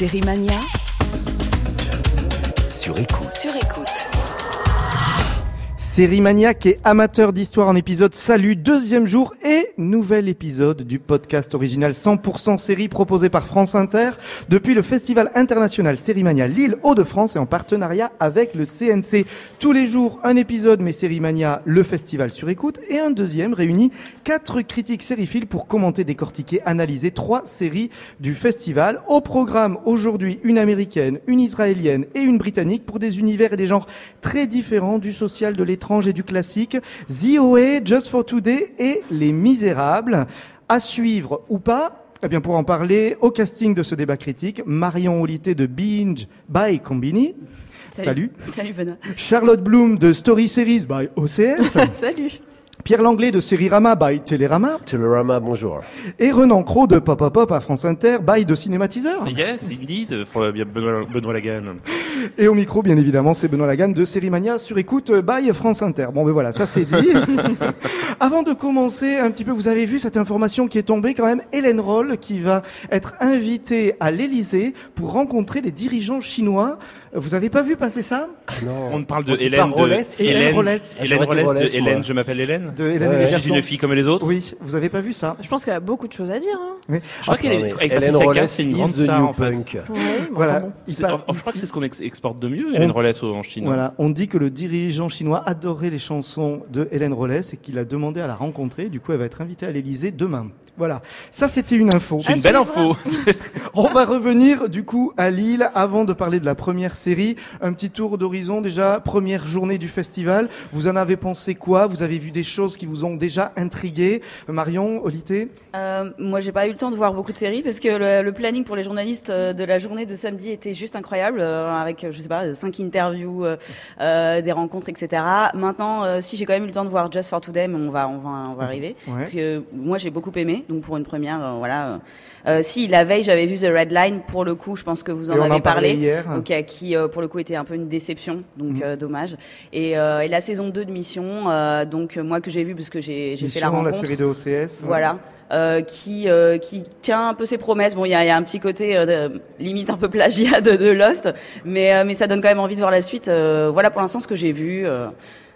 Série Mania Sur écoute. sur écoute. Série maniaque et amateur d'histoire en épisode, salut, deuxième jour et nouvel épisode du podcast original 100% série proposé par France Inter depuis le Festival international Série Mania Lille Hauts-de-France et en partenariat avec le CNC. Tous les jours, un épisode, mais Série Mania, le festival sur écoute et un deuxième réunit quatre critiques sériphiles pour commenter, décortiquer, analyser trois séries du festival. Au programme aujourd'hui, une américaine, une israélienne et une britannique pour des univers et des genres très différents du social, de l'étrange et du classique. The OA, Just for Today et Les Misérables. À suivre ou pas eh bien, pour en parler, au casting de ce débat critique, Marion Olité de Binge by Combini. Salut. Salut Benoît. Charlotte Bloom de Story Series by OCS. Salut. Pierre Langlais de Sérirama by Télérama. Télérama, bonjour. Et Renan Cros de Pop Pop Pop à France Inter by de Cinématiseur. Yes, indeed, bien Benoît, Benoît Lagan. Et au micro, bien évidemment, c'est Benoît Lagan de Sérimania sur écoute by France Inter. Bon, ben voilà, ça c'est dit. Avant de commencer un petit peu, vous avez vu cette information qui est tombée quand même, Hélène Roll qui va être invitée à l'Élysée pour rencontrer les dirigeants chinois. Vous avez pas vu passer ça? On Non. parle de On dit Hélène de Rollès? Hélène Hélène Rollès. Ah, Hélène Hélène, je m'appelle Hélène. De Hélène Ouais, et les garçons. une fille comme les autres. Oui, vous avez pas vu ça Je pense qu'elle a beaucoup de choses à dire. Hein. Oui. Je crois qu'elle est, avec Hélène Patricia Cass, c'est une grande is the star new en fait. punk. Ouais, mais Voilà. enfin bon. Il C'est- par- oh, je crois que c'est ce qu'on ex- exporte de mieux, Hélène Rollès au- en Chine. Voilà, on dit que le dirigeant chinois adorait les chansons de Hélène Rollès et qu'il a demandé à la rencontrer. Du coup, elle va être invitée à l'Élysée demain. Voilà, ça c'était une info. C'est une belle info. On va revenir du coup à Lille avant de parler de la première série. Un petit tour d'horizon déjà, première journée du festival. Vous en avez pensé quoi? Vous avez vu des choses qui vous ont déjà intrigué? Marion, Olité? Euh, moi, j'ai pas eu le temps de voir beaucoup de séries parce que le, le planning pour les journalistes euh, de la journée de samedi était juste incroyable, euh, avec euh, je sais pas cinq interviews, euh, des rencontres, etc. Maintenant, euh, si j'ai quand même eu le temps de voir Just for Today, mais on va, on va, on va arriver. Ouais. Que moi, j'ai beaucoup aimé. Donc pour une première, euh, voilà. euh, si la veille, j'avais vu The Red Line. Pour le coup, je pense que vous en Et avez en parlé. hier. Donc, qui euh, pour le coup était un peu une déception, donc Mhm. dommage. Et, et la saison 2 de Mission, donc moi que j'ai vu parce que j'ai fait la Mission, rencontre. série de OCS. Voilà. Euh, qui euh, qui tient un peu ses promesses. Bon, il y a, il y a un petit côté euh, limite un peu plagiat de, de Lost, mais mais ça donne quand même envie de voir la suite. Voilà pour l'instant ce que j'ai vu.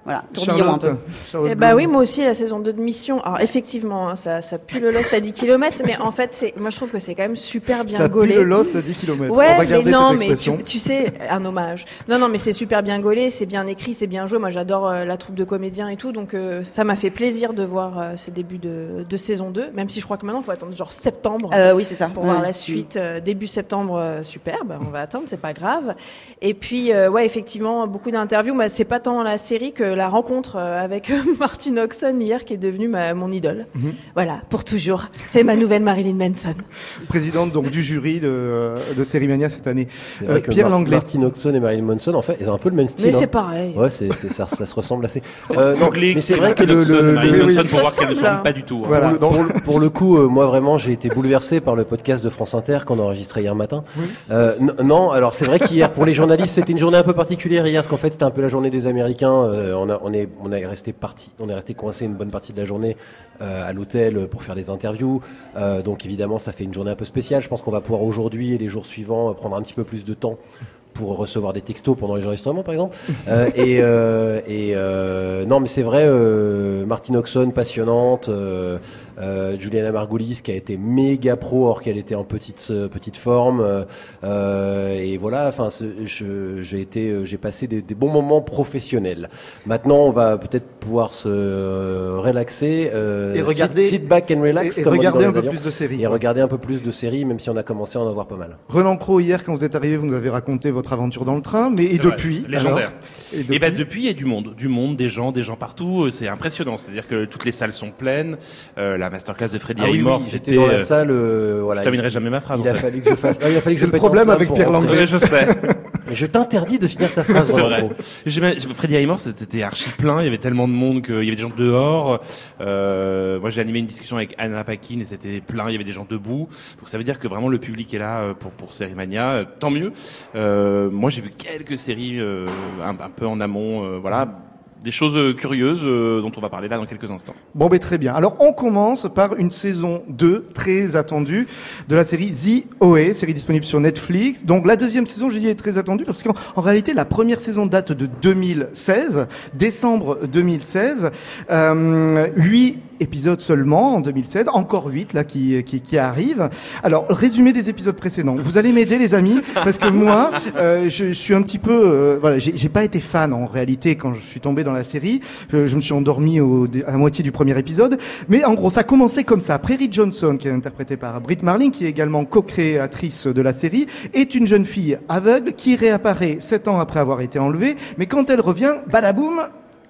Voilà, tourbillon un peu. Charlotte, Charlotte Eh bah Bloom. oui, moi aussi, la saison 2 de Mission. Alors, effectivement, hein, ça, ça pue le Lost à 10 km, mais en fait, c'est, moi, je trouve que c'est quand même super bien Ça pue gaulé. le Lost à 10 km. Ouais, on va mais non, cette mais tu, tu sais, un hommage. Non, non, mais c'est super bien gaulé, c'est bien écrit, c'est bien joué. Moi, j'adore euh, la troupe de comédiens et tout, donc euh, ça m'a fait plaisir de voir euh, ce début de, de saison 2, même si je crois que maintenant, il faut attendre genre septembre. Euh, oui, c'est ça. pour Ouais. voir la suite euh, début septembre euh, super bah, on va attendre c'est pas grave et puis euh, ouais effectivement beaucoup d'interviews mais c'est pas tant la série que la rencontre euh, avec Martin Oxon hier qui est devenu ma, mon idole Mhm. voilà pour toujours c'est ma nouvelle Marilyn Manson Présidente donc du jury de, de Sérimania cette année. C'est vrai Euh, que Pierre Langlais. Martin Oxon et Marilyn Manson, en fait, ils ont un peu le même style. mais hein. c'est pareil Ouais, ça, ça se ressemble assez. Euh, non, mais c'est vrai que le, pour voir qu'elles ne ressemble, ressemblent pas du tout. hein. Voilà. Pour, le, pour le coup, euh, moi vraiment, j'ai été bouleversé par le podcast de France Inter qu'on a enregistré hier matin. Euh, non, alors c'est vrai qu'hier, pour les journalistes, c'était une journée un peu particulière hier, parce qu'en fait, c'était un peu la journée des Américains. Euh, on, a, on est, on est resté parti, on est resté coincé une bonne partie de la journée euh, à l'hôtel pour faire des interviews. Euh, donc évidemment, ça fait une journée un peu spéciale. Je pense qu'on va pouvoir aujourd'hui et les jours suivants euh, prendre un petit peu plus de temps pour recevoir des textos pendant les enregistrements, par exemple. Euh, et euh, et euh, non, mais c'est vrai, euh, Martine Oxon, passionnante, euh, Juliana Margulis, qui a été méga pro, or qu'elle était en petite euh, petite forme. euh, euh, et voilà, enfin, j'ai été, j'ai passé des, des bons moments professionnels. Maintenant, on va peut-être pouvoir se euh, relaxer, euh, Et regarder- sit, sit back and relax, Et, et comme dans un peu avions. plus de séries. Et regarder un peu plus de séries, même si on a commencé à en avoir pas mal. Renan Cros, hier, quand vous êtes arrivé, vous nous avez raconté votre aventure dans le train, mais et depuis légendaire. alors Et Et ben depuis il y a du monde, du monde, des gens, des gens partout. C'est impressionnant. C'est-à-dire que toutes les salles sont pleines. Euh, la masterclass de Freddy Ah oui, Highmore, oui, c'était. dans la euh, salle, euh, voilà. Je terminerai jamais ma phrase. Il a en fait. fallu que je fasse. Ah, il a fallu que je le problème avec Pierre. Langlais. Je sais. Mais je t'interdis de finir ta phrase. C'est vrai. Freddy Highmore, c'était archi plein. Il y avait tellement de monde qu'il y avait des gens dehors. Euh, moi, j'ai animé une discussion avec Anna Paquin et c'était plein. Il y avait des gens debout. Donc, ça veut dire que vraiment le public est là pour pour Sérimania. Euh, Tant mieux. Euh, moi, j'ai vu quelques séries euh, un, un peu en amont. euh, voilà. Des choses euh, curieuses euh, dont on va parler là dans quelques instants. Bon, ben très bien. Alors, on commence par une saison 2 très attendue de la série The OA, série disponible sur Netflix. Donc, la deuxième saison, je dis, est très attendue parce qu'en en réalité, la première saison date de 2016, décembre 2016. Euh, huit épisodes seulement en 2016, encore 8 là qui, qui, qui arrivent. Alors, résumé des épisodes précédents. Vous allez m'aider les amis, parce que moi, euh, je, je suis un petit peu... euh, voilà, j'ai pas été fan en réalité quand je suis tombé dans la série. Je, je me suis endormi au, à la moitié du premier épisode. Mais en gros, ça a commencé comme ça. Prairie Johnson, qui est interprétée par Britt Marling, qui est également co-créatrice de la série, est une jeune fille aveugle qui réapparaît sept ans après avoir été enlevée. Mais quand elle revient, badaboum,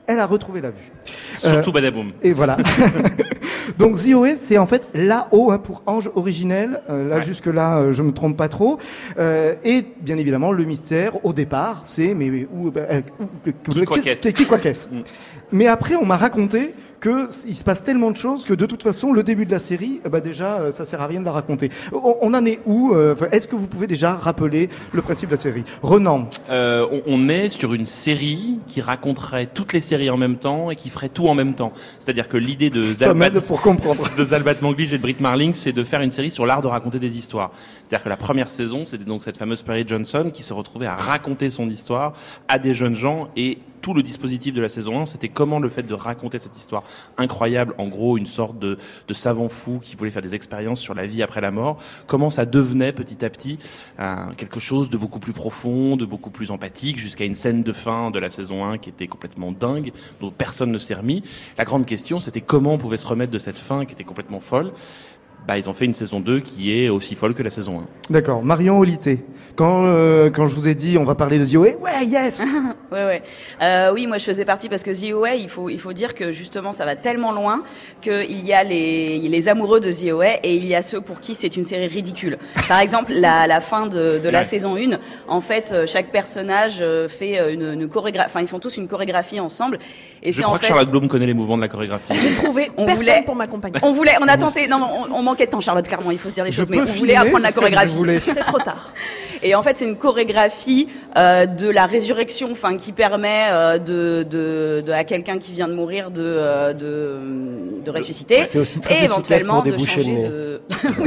elle a retrouvé la vue. Surtout Badaboom. Et voilà. Donc Zioé, c'est en fait là-haut hein, pour ange originel. Euh, là Ouais. jusque là, euh, je me trompe pas trop. Euh, et bien évidemment, le mystère au départ, c'est mais, mais où, euh, où- Qui quoi qu'est-ce qui quoi qu'est-ce Mm. Mais après, on m'a raconté que s- il se passe tellement de choses que de toute façon, le début de la série, ben déjà, euh, ça sert à rien de la raconter. On, on en est où euh, Est-ce que vous pouvez déjà rappeler le principe de la série? Renan, Euh, on, on est sur une série qui raconterait toutes les séries en même temps et qui ferait tout en même temps. C'est-à-dire que l'idée de Zalbat, pour comprendre. de Zalbat Manglish et de Britt Marling, c'est de faire une série sur l'art de raconter des histoires. C'est-à-dire que la première saison, c'était donc cette fameuse Perry Johnson qui se retrouvait à raconter son histoire à des jeunes gens et tout le dispositif de la saison 1, c'était comment le fait de raconter cette histoire incroyable, en gros une sorte de, de savant fou qui voulait faire des expériences sur la vie après la mort, comment ça devenait petit à petit euh, quelque chose de beaucoup plus profond, de beaucoup plus empathique, jusqu'à une scène de fin de la saison 1 qui était complètement dingue, dont personne ne s'est remis. La grande question, c'était comment on pouvait se remettre de cette fin qui était complètement folle. Bah, ils ont fait une saison 2 qui est aussi folle que la saison 1. D'accord. Marion Olité. Quand euh, quand je vous ai dit on va parler de Zioé, ouais, yes. Ouais, ouais. Euh, oui, moi je faisais partie parce que The OA, il faut, il faut dire que justement ça va tellement loin qu'il y a les, les amoureux de The OA et il y a ceux pour qui c'est une série ridicule. Par exemple, la, la fin de, de la Ouais. saison 1, en fait, euh, chaque personnage euh, fait euh, une, une chorégraphie, enfin ils font tous une chorégraphie ensemble. Et Je crois en que fait, Charlotte Bloom connaît les mouvements de la chorégraphie. J'ai trouvé On personne voulait- pour m'accompagner. on voulait, on a tenté, non, mais on, on manquait de temps, Charlotte, clairement, il faut se dire les Je choses, mais on voulait apprendre la si chorégraphie. voulez. C'est trop tard. Et en fait, c'est une chorégraphie euh, de la résurrection, enfin qui permet euh, de, de, de à quelqu'un qui vient de mourir de euh, de, de ressusciter. C'est aussi très et éventuellement pour de changer de.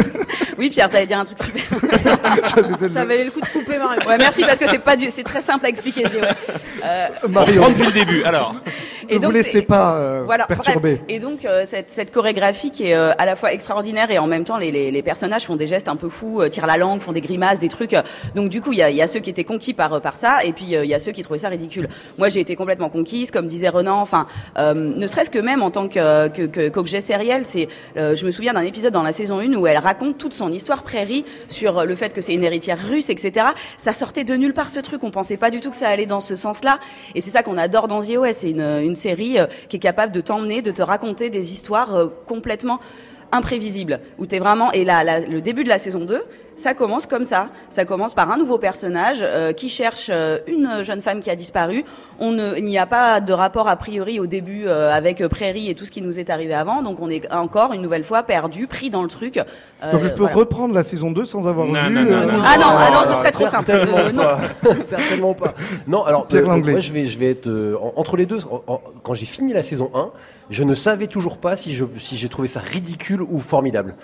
oui, Pierre, t'allais dire un truc super. Ça, Ça valait le coup de couper Mario. Ouais, merci parce que c'est pas du, c'est très simple à expliquer. vrai. Euh, Marion, Prends depuis le début, alors. Ne vous donc, laissez c'est- pas euh, voilà, perturber. bref. Et donc euh, cette, cette chorégraphie qui est euh, à la fois extraordinaire et en même temps les, les, les personnages font des gestes un peu fous, euh, tirent la langue, font des grimaces, des trucs. donc du coup il y a, y a ceux qui étaient conquis par euh, par ça et puis euh, il y a ceux qui trouvaient ça ridicule. Moi j'ai été complètement conquise, comme disait Renan. Enfin, euh, ne serait-ce que même en tant que que- que- qu'objet sériel, c'est euh, je me souviens d'un épisode dans la saison 1 où elle raconte toute son histoire prairie sur le fait que c'est une héritière russe, etc. Ça sortait de nulle part ce truc. On pensait pas du tout que ça allait dans ce sens-là. Et c'est ça qu'on adore dans The OS. C'est une, une série euh, qui est capable de t'emmener, de te raconter des histoires euh, complètement imprévisibles. Où t'es vraiment et là, là, le début de la saison 2, ça commence comme ça. Ça commence par un nouveau personnage euh, qui cherche euh, une jeune femme qui a disparu. On ne, il n'y a pas de rapport a priori au début euh, avec euh, Prairie et tout ce qui nous est arrivé avant. Donc on est encore une nouvelle fois perdu, pris dans le truc. Euh, Donc je peux voilà. reprendre la saison 2 sans avoir Non, vu. non, non, euh, non. Ah non, ah non, ce serait trop simple. Certainement Euh, non. pas. Certainement pas. Non, alors Pierre euh, Langlais. moi je vais je vais être euh, en- entre les deux. en- en- quand j'ai fini la saison 1, je ne savais toujours pas si je si j'ai trouvé ça ridicule ou formidable.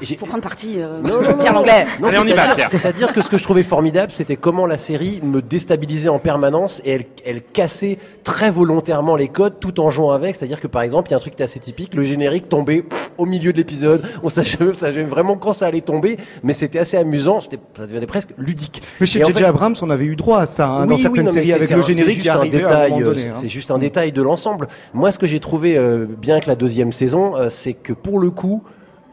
J'ai- Faut prendre parti. euh, Non, non, Pierre non. Non, Allez, on y va, c'est-à-dire- Pierre. C'est-à-dire que ce que je trouvais formidable, c'était comment la série me déstabilisait en permanence et elle, elle cassait très volontairement les codes tout en jouant avec. C'est-à-dire que par exemple, il y a un truc qui est assez typique, le générique tombait pff, au milieu de l'épisode. On savait, savait vraiment quand ça allait tomber, mais c'était assez amusant. C'était, ça devenait presque ludique. Mais chez en J.J. fait- Abrams, on avait eu droit à ça hein, dans certaines oui, séries c'est- avec le générique juste qui arrivait à un moment euh, donné. c'est- hein. C'est juste un détail de l'ensemble. Moi, ce que j'ai trouvé euh, bien avec la deuxième saison, euh, c'est que pour le coup,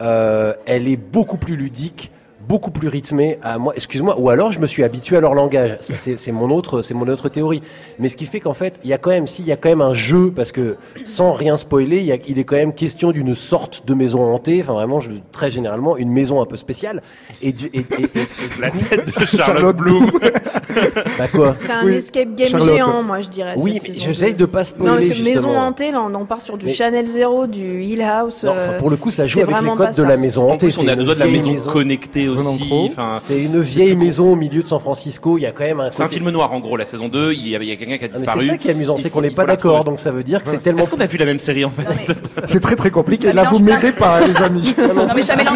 euh, elle est beaucoup plus ludique beaucoup plus rythmée à moi excuse-moi ou alors je me suis habitué à leur langage c'est mon autre c'est mon autre théorie mais ce qui fait qu'en fait il y a quand même si il y a quand même un jeu parce que sans rien spoiler il, y a- il est quand même question d'une sorte de maison hantée enfin vraiment je, très généralement une maison un peu spéciale et, du- et, et- et- et- La tête de Charlotte, Charlotte Bloom. bah quoi C'est un Oui, escape game Charlotte. géant, moi je dirais. oui mais j'essaye de pas spoiler Non, parce que justement. Maison Hantée, là, on en part sur du Mais- Chanel Zero, du Hill House. Non, enfin, pour le coup, ça joue c'est avec les codes de ça. la maison En hantée. plus, on a doigts de la maison, connectée aussi. Aussi. C'est une vieille maison au milieu de San Francisco. Il y a quand même un. c'est un film noir en gros. La saison 2, il y a, quelqu'un qui a Ah, mais disparu. c'est ça qui est amusant, c'est qu'on n'est pas d'accord. Donc ça veut dire que c'est tellement. Est-ce qu'on a vu la même série en fait C'est très très compliqué. Là, vous m'aidez pas, les amis.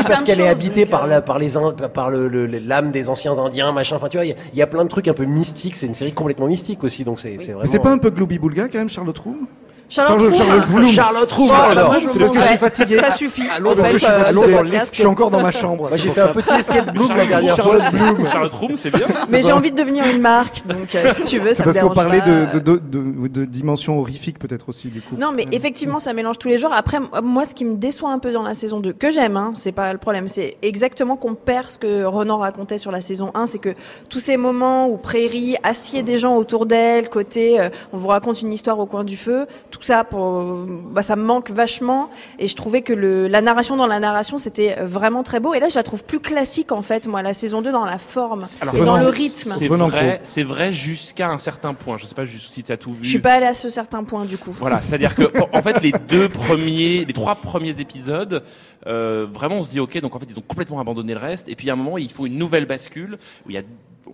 Parce qu'elle est habitée par euh, la, par les Ind- par le, l'âme des anciens Indiens, machin. Enfin, tu vois, il y a- plein de trucs un peu mystiques. C'est une série complètement mystique aussi, donc c'est c'est Mais vraiment. c'est pas un peu Glooby Boulga quand même, Charlotte Room Charlotte Charlotte- Roux, Charlotte Bloom. Charlotte Roux. Alors. me parce que je suis fatigué. Ça suffit. Ah, En parce que fait, je suis euh, fatigué. Je suis encore dans ma chambre. Moi, j'ai fait un petit escape bloom la dernière fois. Charlotte Bloom. Charlotte Room, c'est bien. Mais j'ai envie de devenir une marque, donc euh, si tu veux, ça me parce qu'on parlait de, de, de, de, de dimensions horrifiques peut-être aussi du coup. Non, mais effectivement, ça mélange tous les genres. Après, moi, ce qui me déçoit un peu dans la saison 2, que j'aime, hein, c'est pas le problème, c'est exactement qu'on perd ce que Renan racontait sur la saison 1, c'est que tous ces moments où Prairie assied des gens autour d'elle, côté, euh, on vous raconte une histoire au coin du feu, tout ça, pour, bah, ça me manque vachement. Et je trouvais que le, la narration dans la narration, c'était vraiment très beau. Et là, je la trouve plus classique, en fait, moi, la saison 2 dans la forme Alors, et dans le rythme. C'est vrai, c'est vrai jusqu'à un certain point. Je sais pas juste si tu as tout vu. Je suis pas allée à ce certain point, du coup. Voilà, c'est-à-dire que en- en fait les deux premiers, les trois premiers épisodes, euh, vraiment on se dit ok, donc en fait ils ont complètement abandonné le reste, et puis à un moment il faut une nouvelle bascule où il y a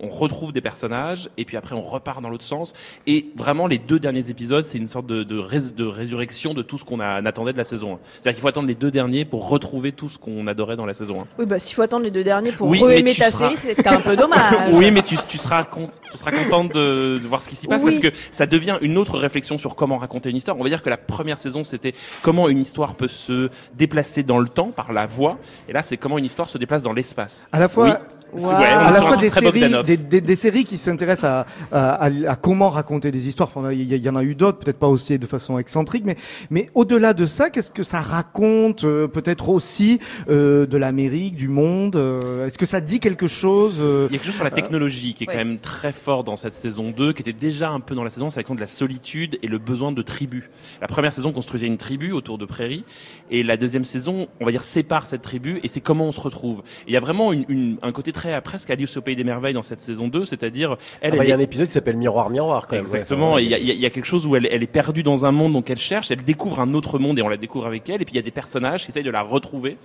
on retrouve des personnages et puis après on repart dans l'autre sens et vraiment les deux derniers épisodes c'est une sorte de, de, rés- de résurrection de tout ce qu'on attendait de la saison 1. C'est-à-dire qu'il faut attendre les deux derniers pour retrouver tout ce qu'on adorait dans la saison 1. Oui, bah, s'il faut attendre les deux derniers pour Oui, tu ta seras- série, c'est un peu dommage. Oui, mais tu, tu seras con- tu seras contente de, de voir ce qui s'y passe Oui. parce que ça devient une autre réflexion sur comment raconter une histoire. On va dire que la première saison c'était comment une histoire peut se déplacer dans le temps par la voix, et là c'est comment une histoire se déplace dans l'espace. À la fois, Oui. Wow. Ouais, à la fois des séries, des, des, des séries qui s'intéressent à, à, à- à comment raconter des histoires. Enfin, il y, en a eu d'autres, peut-être pas aussi de façon excentrique, mais, mais au-delà de ça, qu'est-ce que ça raconte euh, Peut-être aussi euh, de l'Amérique, du monde. euh, Est-ce que ça dit quelque chose euh, Il y a quelque chose sur la technologie qui est Ouais. quand même très fort dans cette saison 2, qui était déjà un peu dans la saison, c'est la question de la solitude et le besoin de tribu. La première saison construisait une tribu autour de prairies, et la deuxième saison, on va dire, sépare cette tribu, et c'est comment on se retrouve. Et il y a vraiment une, une- un côté très euh, presque Alice au Pays des Merveilles dans cette saison 2, c'est-à-dire, elle, Ah bah, Il y a un épisode qui s'appelle Miroir Miroir quand même. Exactement. Il y, a, il y a- il y a quelque chose où elle, elle est perdue dans un monde donc elle cherche, elle découvre un autre monde et on la découvre avec elle. Et puis il y a des personnages qui essayent de la retrouver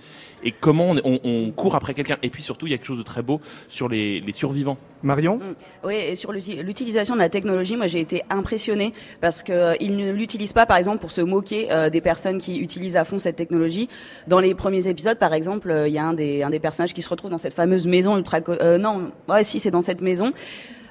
et comment on, on- on court après quelqu'un. Et puis surtout il y a quelque chose de très beau sur les, les survivants. Marion Oui, et sur l'uti- l'utilisation de la technologie, moi j'ai été impressionnée parce que euh, ils ne l'utilisent pas, par exemple, pour se moquer euh, des personnes qui utilisent à fond cette technologie. Dans les premiers épisodes, par exemple, euh, il y a un des, un des personnages qui se retrouve dans cette fameuse maison Euh, non, ouais, si c'est dans cette maison.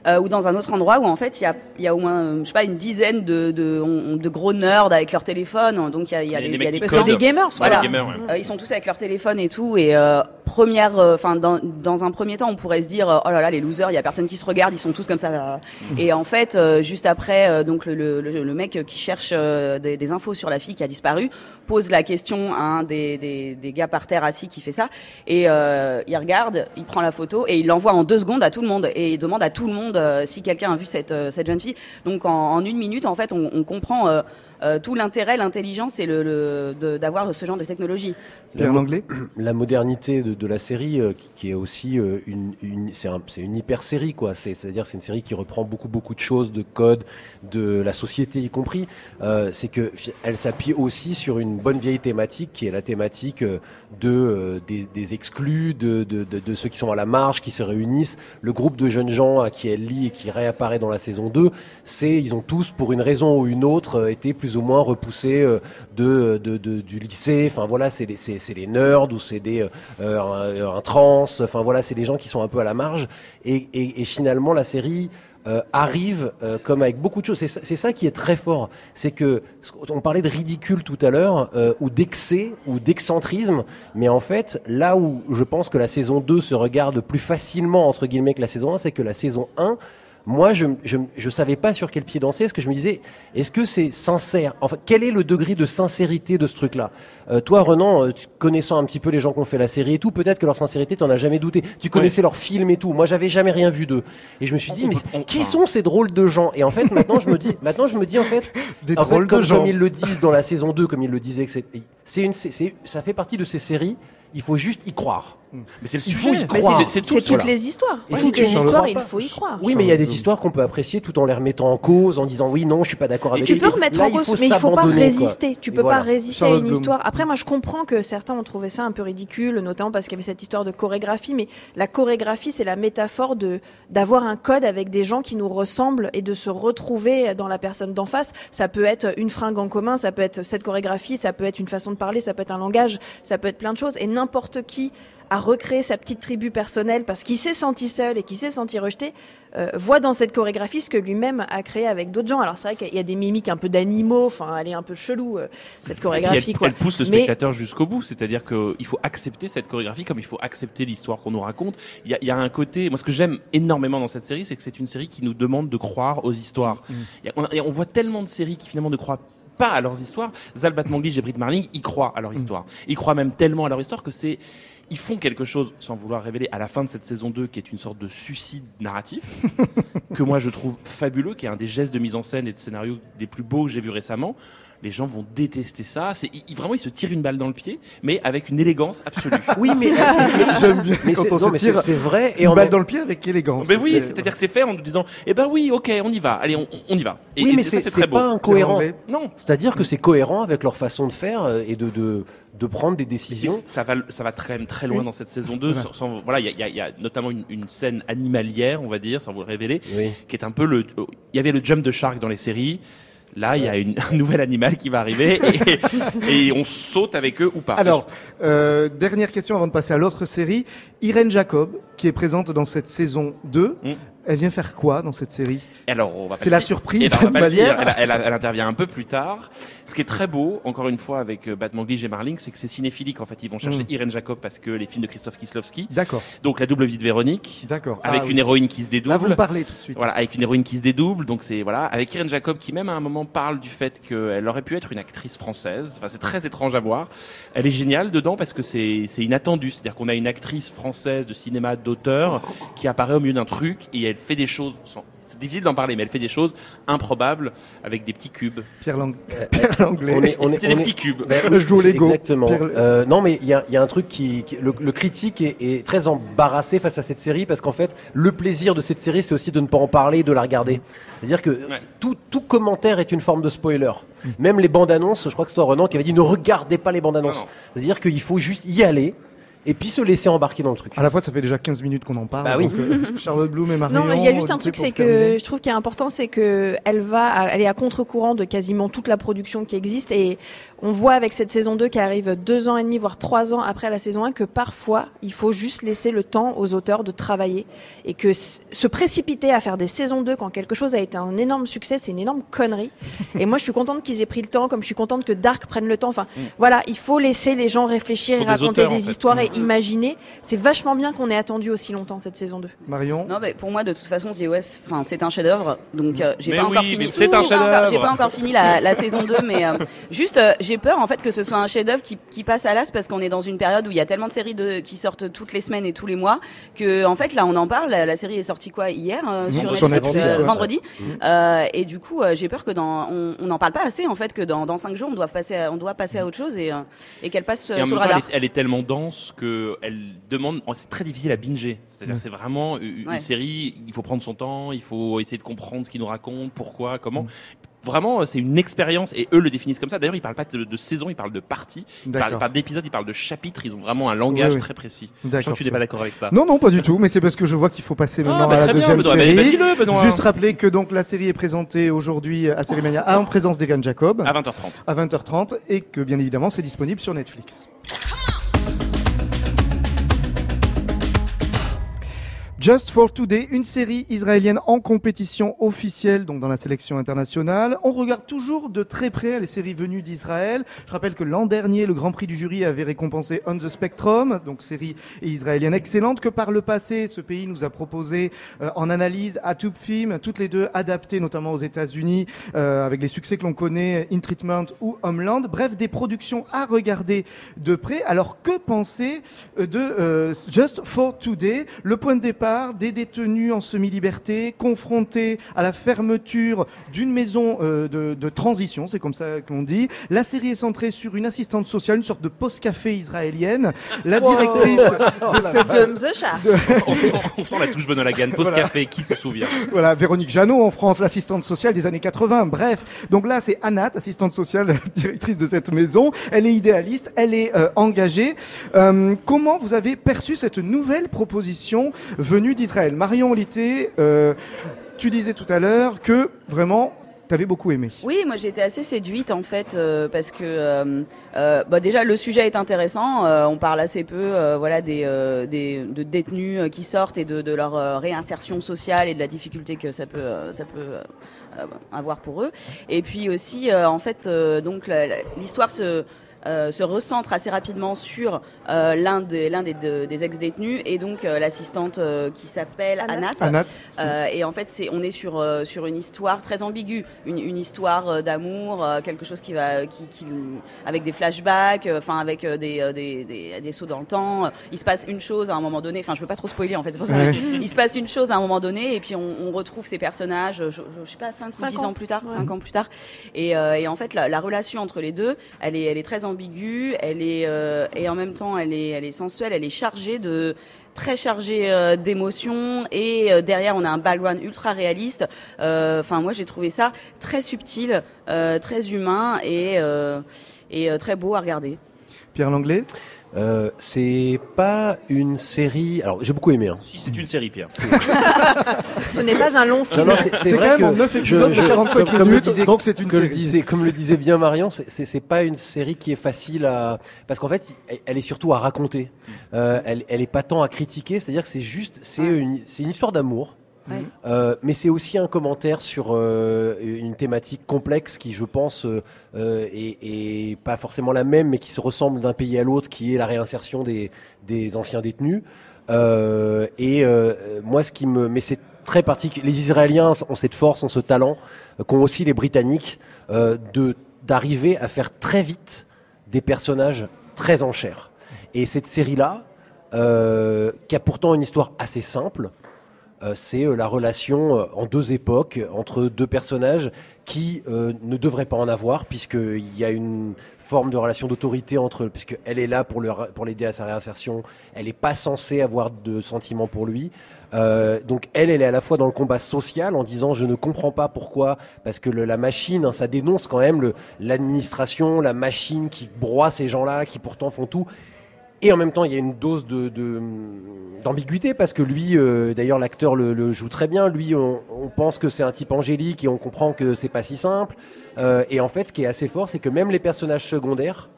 Euh, ou dans un autre endroit où en fait il y a, il y a au moins euh, je sais pas une dizaine de, de, de gros nerds avec leur téléphone donc il y a, il y a Les- des, les il y a des C'est des gamers. Voilà. Les gamers, ouais. euh, ils sont tous avec leur téléphone et tout. Et euh, première, euh, enfin dans, dans un premier temps, on pourrait se dire, oh là là, les losers, il y a personne qui se regarde, ils sont tous comme ça. là. Et en fait, euh, juste après, euh, donc le, le, le- le mec qui cherche euh, des, des infos sur la fille qui a disparu pose la question à un des, des, des gars par terre assis qui fait ça. Et euh, il regarde, il prend la photo et il l'envoie en deux secondes à tout le monde. Et il demande à tout le monde euh, si quelqu'un a vu cette, euh, cette jeune fille. Donc en, une minute, en fait, on, on comprend. Euh, tout l'intérêt, l'intelligence et le, le de- d'avoir ce genre de technologie. Pierre Langlais la modernité de, de la série, euh, qui, qui est aussi euh, une, une c'est un- c'est une hyper série quoi. C'est c'est-à-dire c'est une série qui reprend beaucoup beaucoup de choses, de codes, de la société y compris. Euh, c'est que elle s'appuie aussi sur une bonne vieille thématique qui est la thématique de euh, des, des exclus, de, de, de, de ceux qui sont à la marge, qui se réunissent. Le groupe de jeunes gens à qui elle lit et qui réapparaît dans la saison 2, c'est ils ont tous pour une raison ou une autre été plus ou moins repoussés euh, de, du lycée. Enfin voilà, c'est les, c'est, les nerds ou c'est des euh, un, trans. Enfin voilà, c'est des gens qui sont un peu à la marge. Et, finalement, la série euh, arrive comme avec beaucoup de choses. C'est ça, qui est très fort. C'est que on parlait de ridicule tout à l'heure ou d'excès ou d'excentrisme, mais en fait, là où je pense que la saison 2 se regarde plus facilement entre guillemets que la saison 1, c'est que la saison 1 moi, je, je, je savais pas sur quel pied danser, parce que je me disais, est-ce que c'est sincère? Enfin, quel est le degré de sincérité de ce truc-là? Euh, Toi, Renan, euh, tu, connaissant un petit peu les gens qui ont fait la série et tout, peut-être que leur sincérité, t'en as jamais douté. Tu connaissais leurs films et tout. Moi, j'avais jamais rien vu d'eux. Et je me suis dit, On mais qui sont ces drôles de gens? Et en fait, maintenant, je me dis, maintenant, je me dis en fait, Des en fait, drôles comme, de gens. comme ils le disent dans la saison 2, comme ils le disaient, c'est, une, c'est- ça fait partie de ces séries Il faut juste y croire. Mais c'est le sujet. C'est- C'est tout. C'est toutes voilà. les histoires. Et si toutes tu les histoires, il faut y croire. Oui, mais il y a des histoires qu'on peut apprécier tout en les remettant en cause, en disant oui, non, je suis pas d'accord avec. Tu peux remettre en cause, mais il faut pas résister. Tu peux pas résister à une histoire. Après, moi, je comprends que certains ont trouvé ça un peu ridicule, notamment parce qu'il y avait cette histoire de chorégraphie. Mais la chorégraphie, c'est la métaphore de d'avoir un code avec des gens qui nous ressemblent et de se retrouver dans la personne d'en face. Ça peut être une fringue en commun, ça peut être cette chorégraphie, ça peut être une façon de parler, ça peut être un langage, ça peut être plein de choses. Et n'importe qui a recréé sa petite tribu personnelle parce qu'il s'est senti seul et qu'il s'est senti rejeté, euh, voit dans cette chorégraphie ce que lui-même a créé avec d'autres gens. Alors c'est vrai qu'il y a des mimiques un peu d'animaux, enfin elle est un peu chelou euh, cette chorégraphie elle, quoi. elle pousse le Mais- spectateur jusqu'au bout, c'est-à-dire qu'il faut accepter cette chorégraphie comme il faut accepter l'histoire qu'on nous raconte. Il y a, il y a un côté, moi ce que j'aime énormément dans cette série, c'est que c'est une série qui nous demande de croire aux histoires. Y a- on, a- on voit tellement de séries qui finalement ne croient pas à leurs histoires. Zal Batmanglij et Britt Marling, ils croient à leur histoire. Ils croient même tellement à leur histoire que c'est ils font quelque chose, sans vouloir révéler, à la fin de cette saison 2, qui est une sorte de suicide narratif, que moi je trouve fabuleux, qui est un des gestes de mise en scène et de scénario des plus beaux que j'ai vu récemment. Les gens vont détester ça. C'est vraiment ils se tirent une balle dans le pied, mais avec une élégance absolue. Oui, mais J'aime bien mais quand c'est- on non, se mais c'est tire c'est vrai. Et une en balle même- dans le pied avec élégance. Mais oui, C'est- c'est-à-dire que c'est fait en nous disant, eh ben oui, ok, on y va. Allez, on, on y va. Et, Oui, et mais c'est ça, c'est c'est très c'est beau. pas incohérent. Non. C'est-à-dire que c'est cohérent avec leur façon de faire euh, et de de de prendre des Et décisions. ça va, ça va très, même très loin dans cette saison 2. Sans, sans- voilà, il y a, il y a- il y a notamment une, une scène animalière, on va dire, sans vous le révéler, Oui. qui est un peu le. Il y avait le jump de shark dans les séries. Là, il y a une, un nouvel animal qui va arriver et, et on saute avec eux ou pas. Alors, euh, dernière question avant de passer à l'autre série. Irène Jacob, qui est présente dans cette saison 2, Mm. Elle vient faire quoi dans cette série? Alors, on va C'est la surprise, ben, on va dire. Elle, elle- elle intervient un peu plus tard. Ce qui est très beau, encore une fois, avec euh, Batman Glitch et Marling, c'est que c'est cinéphilique. En fait, ils vont chercher Mm. Irène Jacob parce que les films de Christophe Kieslowski. D'accord, Donc, la double vie de Véronique. d'accord. Avec Ah une oui. héroïne qui se dédouble. Là, vous me parlez tout de suite. Voilà, avec une héroïne qui se dédouble, donc c'est voilà, avec Irène Jacob qui même à un moment parle du fait qu'elle aurait pu être une actrice française. Enfin, c'est très étrange à voir. Elle est géniale dedans parce que c'est c'est inattendu, c'est-à-dire qu'on a une actrice française de cinéma d'auteur qui apparaît au milieu d'un truc et elle fait des choses. sans- C'est difficile d'en parler, mais elle fait des choses improbables avec des petits cubes. Pierre, Lang... Pierre Langlais. On est on est des on est- petits cubes. Ben Je joue Lego. Exactement. Pierre- Euh, non, mais il y a, il y a un truc qui, qui- le, le critique est, est très embarrassé face à cette série parce qu'en fait, le plaisir de cette série, c'est aussi de ne pas en parler, de la regarder. C'est-à-dire que tout, tout commentaire est une forme de spoiler. Même les bandes annonces, je crois que c'est toi Renan qui avait dit ne regardez pas les bandes annonces. Non, non. C'est-à-dire qu'il faut juste y aller et puis se laisser embarquer dans le truc. À la fois, ça fait déjà 15 minutes qu'on en parle. Bah oui. donc, euh, Charlotte Bloom et Marion. Non, il y a juste un truc, c'est que je trouve qu'il est important, c'est que elle va, elle est à contre-courant de quasiment toute la production qui existe, et on voit avec cette saison 2 qui arrive deux ans et demi, voire trois ans après la saison 1, que parfois il faut juste laisser le temps aux auteurs de travailler, et que se précipiter à faire des saisons 2 quand quelque chose a été un énorme succès, c'est une énorme connerie. et moi, je suis contente qu'ils aient pris le temps, comme je suis contente que Dark prenne le temps. Enfin, voilà, il faut laisser les gens réfléchir et des raconter auteurs, des fait. histoires et Mm. imaginer. C'est vachement bien qu'on ait attendu aussi longtemps cette saison 2. Marion. Non, mais pour moi, de toute façon, The enfin, c'est un chef-d'œuvre. Donc, euh, j'ai pas oui, encore fini. c'est un J'ai pas encore- chef-d'œuvre. J'ai pas encore fini la, la saison 2, mais euh, juste, euh, j'ai peur en fait que ce soit un chef-d'œuvre qui, qui passe à l'as parce qu'on est dans une période où il y a tellement de séries de, qui sortent toutes les semaines et tous les mois que, en fait, là, on en parle. La, la série est sortie quoi hier euh, Mmh, sur, sur Netflix, Netflix, euh, ouais. vendredi. Euh, et du coup, euh, j'ai peur que dans, on n'en parle pas assez en fait que dans, dans cinq jours, on doit passer, à, on doit passer à autre chose et, euh, et qu'elle passe Et en sous même le temps, elle radar. est, elle est tellement dense que elle demande. oh, C'est très difficile à binger. C'est-à-dire, c'est vraiment une, Ouais. série. Il faut prendre son temps. Il faut essayer de comprendre ce qu'il nous raconte, pourquoi, comment. Vraiment, c'est une expérience et eux le définissent comme ça. D'ailleurs, ils parlent pas de, de saison, ils parlent de partie. Ils parlent pas d'épisode, ils parlent de chapitres. Ils ont vraiment un langage Oui, oui. très précis. Je D'accord, sens que tu n'es pas d'accord avec ça. Non, non, pas du tout, mais c'est parce que je vois qu'il faut passer maintenant bah, à la bien, deuxième Benoît. Bah, bah, série. Juste rappeler que donc la série est présentée aujourd'hui à Cérémania en présence d'Egan Jacob À 20h30. à 20h30 et que bien évidemment c'est disponible sur Netflix. Just for Today, une série israélienne en compétition officielle, donc dans la sélection internationale. On regarde toujours de très près les séries venues d'Israël. Je rappelle que l'an dernier, le Grand Prix du jury avait récompensé On the Spectrum, donc série israélienne excellente, que par le passé, ce pays nous a proposé euh, en analyse à Tube Film, toutes les deux adaptées notamment aux États-Unis, euh, avec les succès que l'on connaît, In Treatment ou Homeland. Bref, des productions à regarder de près. Alors, que penser euh, de euh, Just for Today? Le point de départ des détenus en semi-liberté confrontés à la fermeture d'une maison euh, de, de transition, c'est comme ça qu'on dit. La série est centrée sur une assistante sociale, une sorte de post-café israélienne. La directrice de cette Shark. on, sent, on sent la touche Benoît Lagan, pause Voilà. café, qui se souvient Voilà, Véronique Jeannot en France, l'assistante sociale des années 80. Bref, donc là c'est Anat, assistante sociale, directrice de cette maison. Elle est idéaliste, elle est euh, engagée. Euh, comment vous avez perçu cette nouvelle proposition venue d'Israël Marion Olité, euh, tu disais tout à l'heure que vraiment t'avais beaucoup aimé. Oui, moi été assez séduite en fait euh, parce que euh, bah, déjà le sujet est intéressant. on parle assez peu, voilà, des, des de détenus qui sortent et de, de leur réinsertion sociale et de la difficulté que ça peut ça peut avoir pour eux. Et puis aussi, en fait, donc l'histoire se euh, se recentre assez rapidement sur euh, l'un des l'un des, de- des ex-détenus et donc euh, l'assistante euh, qui s'appelle Anat. Anat. Anat, Euh, et en fait, c'est on est sur euh, sur une histoire très ambiguë, une, une histoire euh, d'amour, euh, quelque chose qui va qui, qui avec des flashbacks, euh, enfin avec euh, des, euh, des, des des sauts dans le temps. Il se passe une chose à un moment donné. Enfin, je veux pas trop spoiler en fait. C'est pour ça. Ouais. Il se passe une chose à un moment donné et puis on, on retrouve ces personnages. Je, je, je sais pas 5 ou Cinq 10 ans. ans plus tard, Ouais. 5 ans plus tard. Et, euh, et en fait, la, la relation entre les deux, elle est elle est très ambiguë. Elle est euh, et en même temps, elle est elle est sensuelle. Elle est chargée de très chargée euh, d'émotions et euh, derrière on a un background ultra réaliste. Enfin moi j'ai trouvé ça très subtil, très humain et et très beau à regarder. Pierre Langlais. Euh, c'est pas une série. Alors j'ai beaucoup aimé. Hein. Si c'est une série, Pierre. Ce n'est pas un long film. c'est quand même que en 9 épisodes je- de je- 45 comme- minutes, disait- donc c'est une que le série. disait, comme le disait bien Marion, c'est- pas une série qui est facile à parce qu'en fait, elle- est surtout à raconter. Euh, elle, elle est pas tant à critiquer, c'est-à-dire que c'est juste, c'est Ouais. une, c'est une histoire d'amour. Euh, mais c'est aussi un commentaire sur euh, une thématique complexe qui, je pense, euh, euh, est, est pas forcément la même, mais qui se ressemble d'un pays à l'autre, qui est la réinsertion des, des anciens détenus. Et moi, ce qui me, mais c'est très particulier. Les Israéliens ont cette force, ont ce talent, qu'ont aussi les Britanniques, de d'arriver à faire très vite des personnages très en chair. Et cette série-là, qui a pourtant une histoire assez simple, c'est euh, la relation euh, en deux époques euh, entre deux personnages qui euh, ne devraient pas en avoir puisqu'il y a une forme de relation d'autorité entre eux, puisqu'elle est là pour l'aider à sa réinsertion, elle n'est pas censée avoir de sentiments pour lui. Euh, donc elle, elle est à la fois dans le combat social en disant je ne comprends pas pourquoi, parce que la machine, hein, ça dénonce quand même l'administration, la machine qui broie ces gens-là, qui pourtant font tout. Et en même temps, il y a une dose de d'ambiguïté parce que lui, euh, d'ailleurs, l'acteur le, joue très bien. Lui, on, pense que c'est un type angélique et on comprend que c'est pas si simple. Euh, et en fait, ce qui est assez fort, c'est que même les personnages secondaires,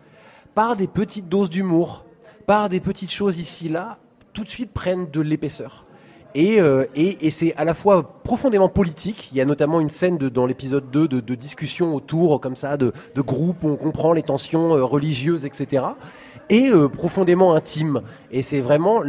par des petites doses d'humour, par des petites choses ici là, tout de suite prennent de l'épaisseur. Et, euh, et, c'est à la fois profondément politique. Il y a notamment une scène dans l'épisode 2 de, de discussion autour comme ça de, de groupes où on comprend les tensions religieuses, etc. Et euh, profondément intime. Et c'est vraiment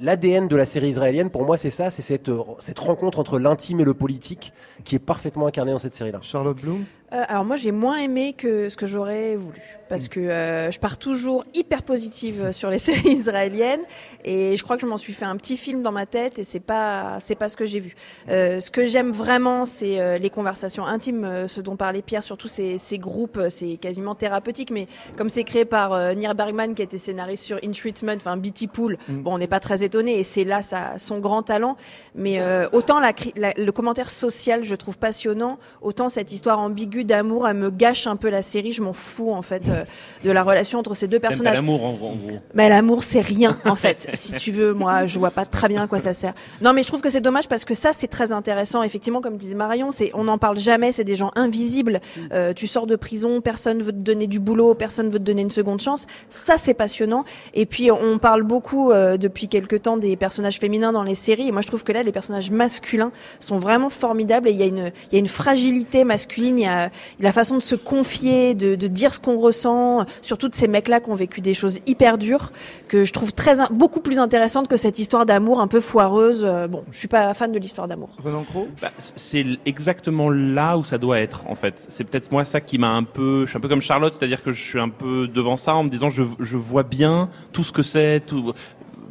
l'ADN de la série israélienne. Pour moi, c'est ça, c'est cette, euh, cette rencontre entre l'intime et le politique qui est parfaitement incarnée dans cette série-là. Charlotte Bloom? Euh, alors moi j'ai moins aimé que ce que j'aurais voulu. Parce que euh, je pars toujours hyper positive sur les séries israéliennes. Et je crois que je m'en suis fait un petit film dans ma tête et c'est pas c'est pas ce que j'ai vu. Euh, ce que j'aime vraiment c'est euh, les conversations intimes, euh, ce dont parlait Pierre, surtout ces, ces groupes, c'est quasiment thérapeutique. Mais comme c'est créé par euh, Nir Bergman qui a été scénariste sur In Treatment, enfin Beatty Pool, bon on n'est pas très étonné et c'est là ça, son grand talent. Mais euh, autant la- le commentaire social je trouve passionnant, autant cette histoire ambiguë d'amour, elle me gâche un peu la série. Je m'en fous en fait euh, de la relation entre ces deux personnages. l'amour, en, en gros. Mais l'amour, c'est rien, en fait. si tu veux, moi, je vois pas très bien à quoi ça sert. Non, mais je trouve que c'est dommage parce que ça, c'est très intéressant. Effectivement, comme disait Marion, c'est, on n'en parle jamais, c'est des gens invisibles. Euh, tu sors de prison, personne veut te donner du boulot, personne veut te donner une seconde chance. Ça, c'est passionnant. Et puis, on parle beaucoup, euh, depuis quelque temps des personnages féminins dans les séries. Et moi, je trouve que là, les personnages masculins sont vraiment formidables et il y a une, il y a une fragilité masculine, il y a la façon de se confier, de, de dire ce qu'on ressent, surtout de ces mecs-là qui ont vécu des choses hyper dures, que je trouve très, beaucoup plus intéressante que cette histoire d'amour un peu foireuse. Euh, Bon, je suis pas fan de l'histoire d'amour. Renan Cros. Bah, c'est exactement là où ça doit être en fait. C'est peut-être moi ça qui m'a un peu, je suis un peu comme Charlotte, c'est-à-dire que je suis un peu devant ça en me disant je, je vois bien tout ce que c'est, tout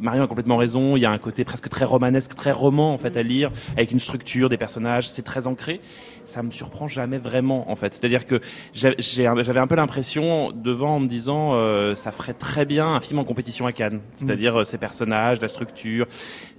Marion a complètement raison. Il y a un côté presque très romanesque, très roman en fait à lire, avec une structure, des personnages. C'est très ancré. Ça me surprend jamais vraiment en fait. C'est-à-dire que j'avais un peu l'impression devant en me disant euh, ça ferait très bien un film en compétition à Cannes. C'est-à-dire euh, ces personnages, la structure.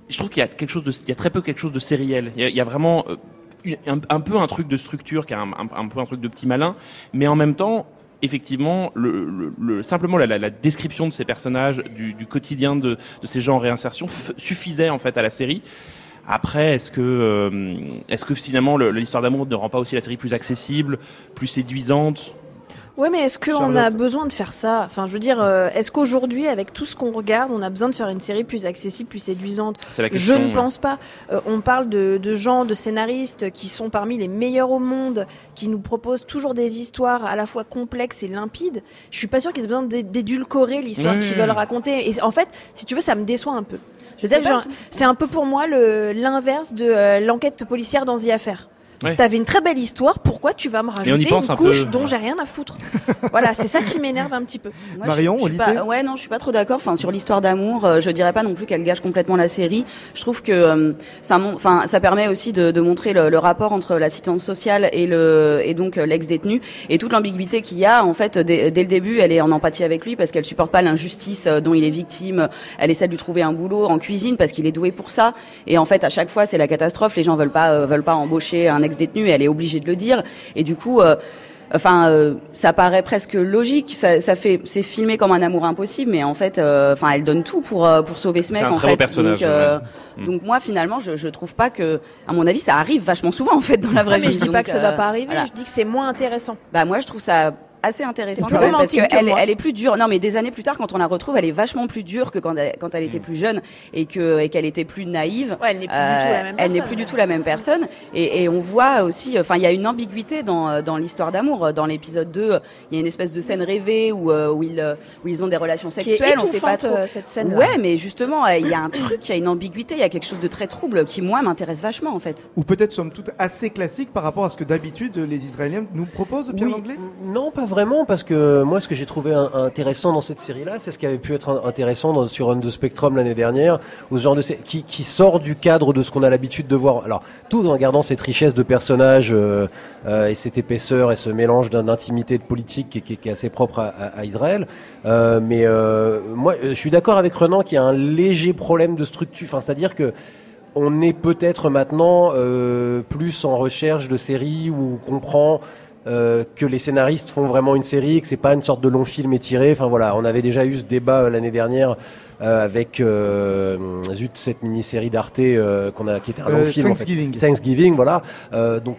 Je trouve qu'il y a quelque chose de, il y a très peu quelque chose de sériel. Il y a, il y a vraiment euh, un, un, peu un truc de structure, qui est un, un, un peu un truc de petit malin, mais en même temps effectivement, le, le, le simplement la, la, la, description de ces personnages, du, du quotidien de, de, ces gens en réinsertion, suffisait en fait à la série. Après, est-ce que, euh, est-ce que finalement l'histoire d'amour ne rend pas aussi la série plus accessible, plus séduisante? Ouais, mais est-ce qu'on a besoin de faire ça? Enfin, je veux dire, euh, est-ce qu'aujourd'hui, avec tout ce qu'on regarde, on a besoin de faire une série plus accessible, plus séduisante? La question, Je ne ouais. pense pas. Euh, on parle de, de, gens, de scénaristes qui sont parmi les meilleurs au monde, qui nous proposent toujours des histoires à la fois complexes et limpides. Je suis pas sûre qu'ils aient besoin d'édulcorer l'histoire oui, qu'ils oui. veulent raconter. Et en fait, si tu veux, ça me déçoit un peu. C'est un peu pour moi le l'inverse de euh, l'enquête policière dans The Affair. Ouais. T'avais une très belle histoire, pourquoi tu vas me rajouter une un couche peu, dont j'ai rien à foutre? Voilà, c'est ça qui m'énerve un petit peu. Moi, Marion, je, je suis pas, ouais, non, je suis pas trop d'accord. Enfin, sur l'histoire d'amour, euh, je dirais pas non plus qu'elle gâche complètement la série. Je trouve que euh, ça, enfin, ça permet aussi de, de montrer le, le rapport entre l'assistance sociale et le et donc euh, l'ex-détenu et toute l'ambiguïté qu'il y a. En fait, dès, dès le début, elle est en empathie avec lui parce qu'elle supporte pas l'injustice euh, dont il est victime. Elle essaie de lui trouver un boulot en cuisine parce qu'il est doué pour ça. Et en fait, à chaque fois, c'est la catastrophe. Les gens veulent pas euh, veulent pas embaucher un ex-détenu. Et elle est obligée de le dire. Et du coup. euh, Enfin, euh, ça paraît presque logique. Ça, ça fait, c'est filmé comme un amour impossible, mais en fait, euh, enfin, elle donne tout pour pour sauver ce mec. C'est un en très fait. beau personnage, Donc, ouais. Donc moi, finalement, je, je trouve pas que, à mon avis, ça arrive vachement souvent en fait dans la vraie Ouais, mais vie. je dis pas Donc, que ça euh, doit pas arriver, voilà. je dis que c'est moins intéressant. Bah moi, je trouve ça assez intéressant quand même, parce que qu'elle elle est plus dure. Non, mais des années plus tard, quand on la retrouve, elle est vachement plus dure que quand elle, quand elle était plus jeune et que et qu'elle était plus naïve. Ouais, elle n'est plus du tout Euh, la même Elle n'est personne. plus du tout la même personne. Et, et on voit aussi, enfin, il y a une ambiguïté dans, dans l'histoire d'amour. Dans l'épisode 2, il y a une espèce de scène rêvée où, euh, où, ils, où ils ont des relations Qui est sexuelles. on sait pas trop. euh, cette scène. Ouais, mais justement, il y a un truc, il y a une ambiguïté, il y a quelque chose de très trouble qui, moi, m'intéresse vachement, en fait. Ou peut-être somme toute assez classique par rapport à ce que d'habitude les Israéliens nous proposent, Pierre Oui, Langlais? Non, pas vraiment, parce que moi, ce que j'ai trouvé intéressant dans cette série-là, c'est ce qui avait pu être intéressant dans, sur Run de Spectrum l'année dernière, ou ce de qui, sort du cadre de ce qu'on a l'habitude de voir. Alors, tout en gardant cette richesse de personnages euh, euh, et cette épaisseur et ce mélange d'intimité de politique qui, est- assez propre à, à- Israël. Euh, mais moi, je suis d'accord avec Renan qu'il y a un léger problème de structure. Enfin, c'est-à-dire que on est peut-être maintenant plus en recherche de séries où on comprend euh, que les scénaristes font vraiment une série, que c'est pas une sorte de long film étiré. Enfin voilà, on avait déjà eu ce débat euh, l'année dernière euh, avec euh, zut cette mini-série d'Arte euh, qu'on a, qui était un long Euh, film. en fait. Thanksgiving. Thanksgiving, voilà. Euh, donc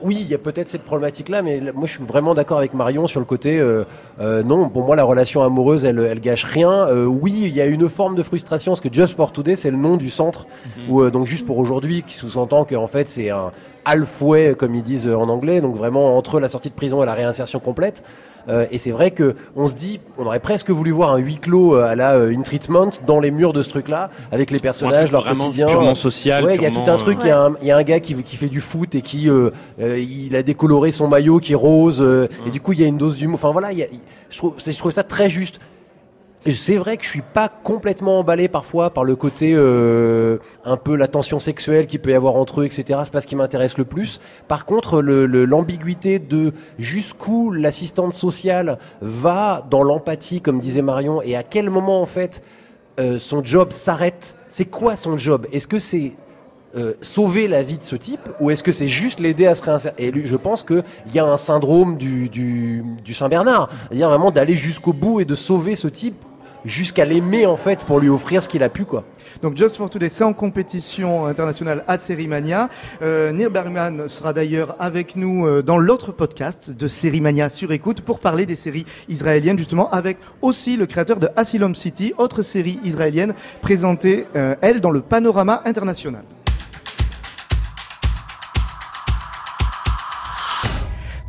oui, il y a peut-être cette problématique-là, mais moi je suis vraiment d'accord avec Marion sur le côté. Euh, euh, non, pour moi la relation amoureuse, elle, elle gâche rien. Euh, oui, il y a une forme de frustration parce que Just for Today, c'est le nom du centre, ou euh, donc juste pour aujourd'hui, qui sous-entend qu'en fait c'est un halfway, comme ils disent en anglais, donc vraiment entre la sortie de prison et la réinsertion complète. Euh, et c'est vrai que on se dit, on aurait presque voulu voir un huis clos euh, à la euh, In Treatment dans les murs de ce truc-là, avec les personnages, leur quotidien. purement social. Ouais, il y a tout un truc. euh, Il y, a un- il y a un gars qui, qui fait du foot et qui euh, euh, il a décoloré son maillot qui est rose euh, et du coup il y a une dose d'humour. Enfin voilà, y a- je trouve, je trouve ça très juste. C'est vrai que je suis pas complètement emballé parfois par le côté euh, un peu la tension sexuelle qu'il peut y avoir entre eux, etc. C'est pas ce qui m'intéresse le plus. Par contre, l'ambiguïté de jusqu'où l'assistante sociale va dans l'empathie, comme disait Marion, et à quel moment en fait euh, son job s'arrête. C'est quoi son job? Est-ce que c'est euh, sauver la vie de ce type ou est-ce que c'est juste l'aider à se réinsérer? Et je pense qu'il y a un syndrome du Saint-Bernard, c'est-à-dire vraiment d'aller jusqu'au bout et de sauver ce type jusqu'à l'aimer en fait pour lui offrir ce qu'il a pu quoi. Donc Just for Today, c'est en compétition internationale à Sérimania. Euh, Nir Bergman sera d'ailleurs avec nous euh, dans l'autre podcast de Sérimania sur écoute pour parler des séries israéliennes justement avec aussi le créateur de Asylum City, autre série israélienne présentée euh, elle dans le panorama international.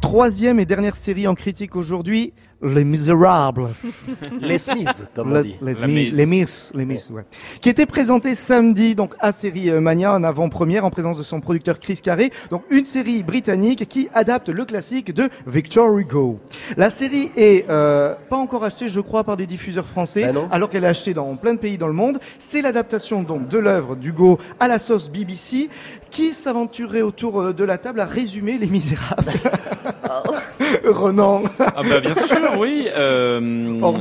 Troisième et dernière série en critique aujourd'hui, Les Misérables. Les Smiths, comme on dit. les, Miss. les Miss, les Miss, ouais. Qui était présenté samedi donc à Série euh, Mania en avant-première en présence de son producteur Chris Carré. Donc une série britannique qui adapte le classique de Victor Hugo. La série est euh, pas encore achetée, je crois, par des diffuseurs français, non alors qu'elle est achetée dans plein de pays dans le monde. C'est l'adaptation donc de l'œuvre d'Hugo à la sauce BBC, qui s'aventurerait autour euh, de la table à résumer Les Misérables. Renan. Ah bah bien sûr, oui. Euh.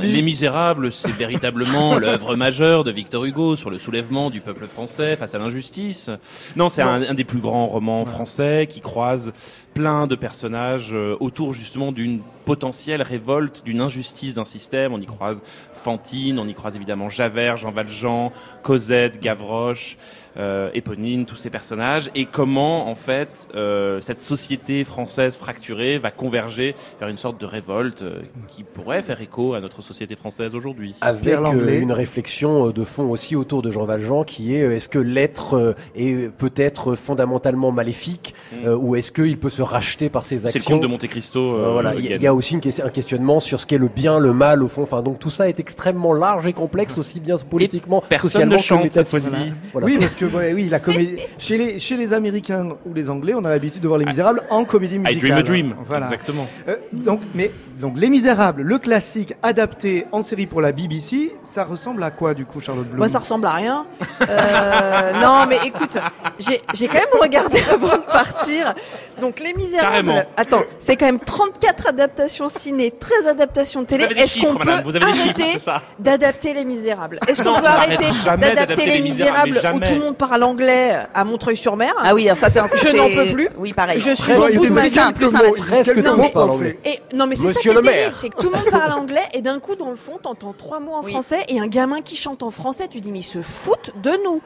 Les Misérables, c'est véritablement l'œuvre majeure de Victor Hugo sur le soulèvement du peuple français face à l'injustice. Non, c'est un, un des plus grands romans français qui croise plein de personnages euh, autour justement d'une potentielle révolte, d'une injustice d'un système. On y croise Fantine, on y croise évidemment Javert, Jean Valjean, Cosette, Gavroche, euh, Éponine, tous ces personnages, et comment en fait euh, cette société française fracturée va converger vers une sorte de révolte euh, qui pourrait faire écho à notre société française aujourd'hui. Avec euh, une réflexion de fond aussi autour de Jean Valjean qui est euh, est-ce que l'être euh, est peut-être fondamentalement maléfique euh, ou est-ce qu'il peut se racheter par ses Mm. C'est le actions comte de Monte Cristo. Euh, euh, voilà, il y, y a aussi une question- un questionnement sur ce qu'est le bien, le mal au fond. Enfin, donc tout ça est extrêmement large et complexe, aussi bien politiquement, Personne socialement ne que chante cette métaphysiquement. fois-ci. Voilà. Oui, parce que ouais, oui, la comédie chez les chez les Américains ou les Anglais, on a l'habitude de voir Les Misérables en comédie I musicale. Dream a Dream. Voilà. Exactement. Euh, donc, mais donc Les Misérables, le classique adapté en série pour la BBC, ça ressemble à quoi du coup, Charlotte Bloom Moi, ça ressemble à rien. Euh, non, mais écoute, j'ai j'ai quand même regardé avant de partir. Donc, Les Misérables. Carrément. Attends, c'est quand même 34 adaptations ciné, 13 adaptations télé. Est-ce qu'on peut vous avez arrêter d'adapter Les Misérables? Est-ce qu'on peut arrêter d'adapter Les Misérables où tout le monde parle anglais à Montreuil-sur-Mer? Ah oui, ça c'est un Je n'en peux plus. Oui, pareil. Je suis au bout de ma plus vie. Et non mais c'est ça qui Monsieur est le maire. terrible, c'est que tout le monde parle anglais et d'un coup dans le fond t'entends trois mots en Oui. français et un gamin qui chante en français, tu dis mais ils se foutent de nous.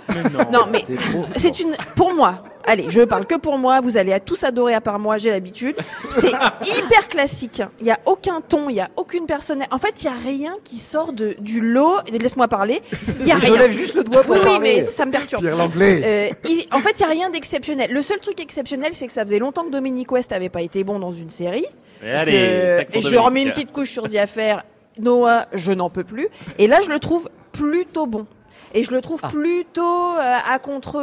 non. mais C'est une pour moi. Allez, je parle que pour moi, vous allez à tous adorer à part moi, j'ai l'habitude. C'est hyper classique. Il y a aucun ton, il y a aucune personne. En fait, il y a rien qui sort de du lot. Laisse-moi parler. Il y a Je rien. lève juste le doigt pour Oui, oui, parler. mais ça me perturbe. Pierre Langlais. Euh, il- en fait, il n'y a rien d'exceptionnel. Le seul truc exceptionnel, c'est que ça faisait longtemps que Dominique West avait pas été bon dans une série. Et allez, que- je remets une petite couche sur The Affair. Noah, je n'en peux plus. Et là, je le trouve plutôt bon. Et je le trouve Ah. plutôt euh, à contre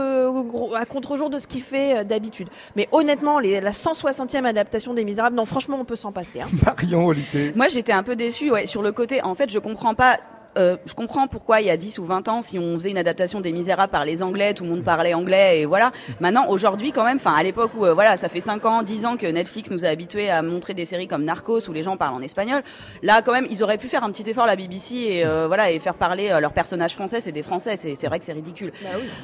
à contre-jour de ce qu'il fait euh, d'habitude. Mais honnêtement, les, la 160e adaptation des Misérables, non, franchement, on peut s'en passer. hein. Marion Olité. Moi, j'étais un peu déçue, ouais, sur le côté. En fait, je comprends pas. Euh, je comprends pourquoi il y a 10 ou 20 ans, si on faisait une adaptation des Misérables par les Anglais, tout le monde parlait anglais et voilà. Maintenant, aujourd'hui, quand même, enfin, à l'époque où, euh, voilà, ça fait 5 ans, 10 ans que Netflix nous a habitués à montrer des séries comme Narcos où les gens parlent en espagnol. Là, quand même, ils auraient pu faire un petit effort, la BBC, et euh, voilà, et faire parler euh, leurs personnages français, c'est des Français, c'est c'est vrai que c'est ridicule.